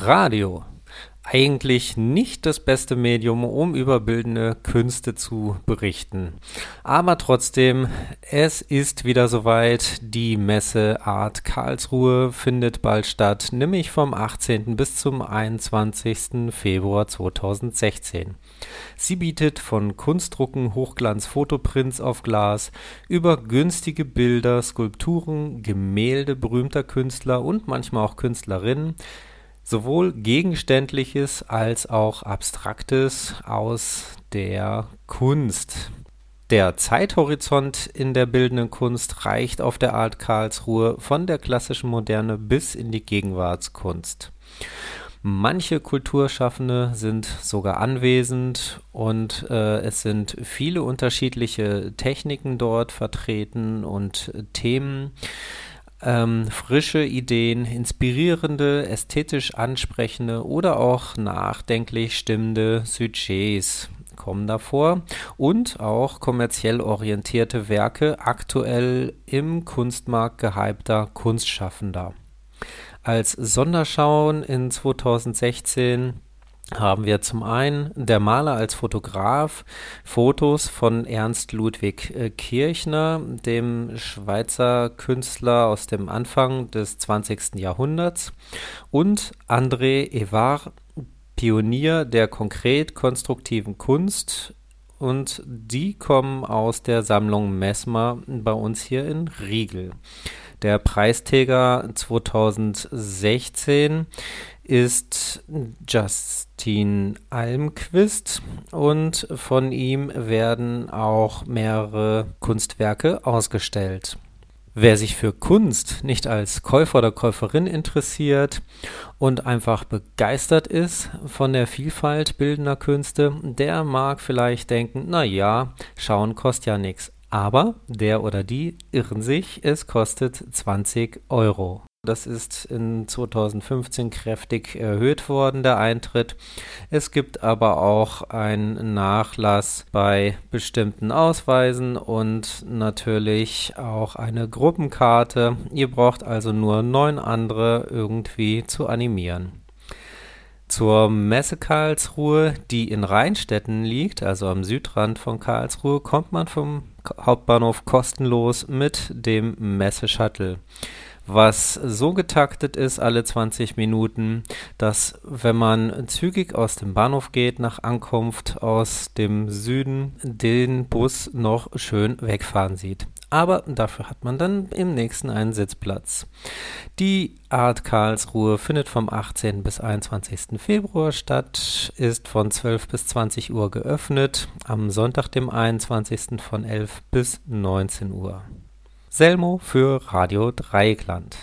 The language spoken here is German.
Radio. Eigentlich nicht das beste Medium, um über bildende Künste zu berichten. Aber trotzdem, es ist wieder soweit. Die Messe Art Karlsruhe findet bald statt, nämlich vom 18. bis zum 21. Februar 2016. Sie bietet von Kunstdrucken, Hochglanz, Fotoprints auf Glas über günstige Bilder, Skulpturen, Gemälde berühmter Künstler und manchmal auch Künstlerinnen sowohl Gegenständliches als auch Abstraktes aus der Kunst. Der Zeithorizont in der bildenden Kunst reicht auf der Art Karlsruhe von der klassischen Moderne bis in die Gegenwartskunst. Manche Kulturschaffende sind sogar anwesend und äh, es sind viele unterschiedliche Techniken dort vertreten und Themen ähm, frische Ideen, inspirierende, ästhetisch ansprechende oder auch nachdenklich stimmende Sujets kommen davor und auch kommerziell orientierte Werke aktuell im Kunstmarkt gehypter Kunstschaffender. Als Sonderschauen in 2016 haben wir zum einen der Maler als Fotograf, Fotos von Ernst Ludwig äh, Kirchner, dem Schweizer Künstler aus dem Anfang des 20. Jahrhunderts, und André Evard, Pionier der konkret konstruktiven Kunst. Und die kommen aus der Sammlung Messmer bei uns hier in Riegel. Der Preisträger 2016 ist Justin Almquist und von ihm werden auch mehrere Kunstwerke ausgestellt. Wer sich für Kunst nicht als Käufer oder Käuferin interessiert und einfach begeistert ist von der Vielfalt bildender Künste, der mag vielleicht denken, na ja, schauen kostet ja nichts. Aber der oder die irren sich, es kostet 20 Euro. Das ist in 2015 kräftig erhöht worden, der Eintritt. Es gibt aber auch einen Nachlass bei bestimmten Ausweisen und natürlich auch eine Gruppenkarte. Ihr braucht also nur neun andere irgendwie zu animieren. Zur Messe Karlsruhe, die in Rheinstetten liegt, also am Südrand von Karlsruhe, kommt man vom Hauptbahnhof kostenlos mit dem Messe-Shuttle was so getaktet ist alle 20 Minuten, dass wenn man zügig aus dem Bahnhof geht nach Ankunft aus dem Süden, den Bus noch schön wegfahren sieht. Aber dafür hat man dann im nächsten einen Sitzplatz. Die Art Karlsruhe findet vom 18. bis 21. Februar statt, ist von 12 bis 20 Uhr geöffnet, am Sonntag, dem 21. von 11 bis 19 Uhr. Selmo für Radio Dreieckland.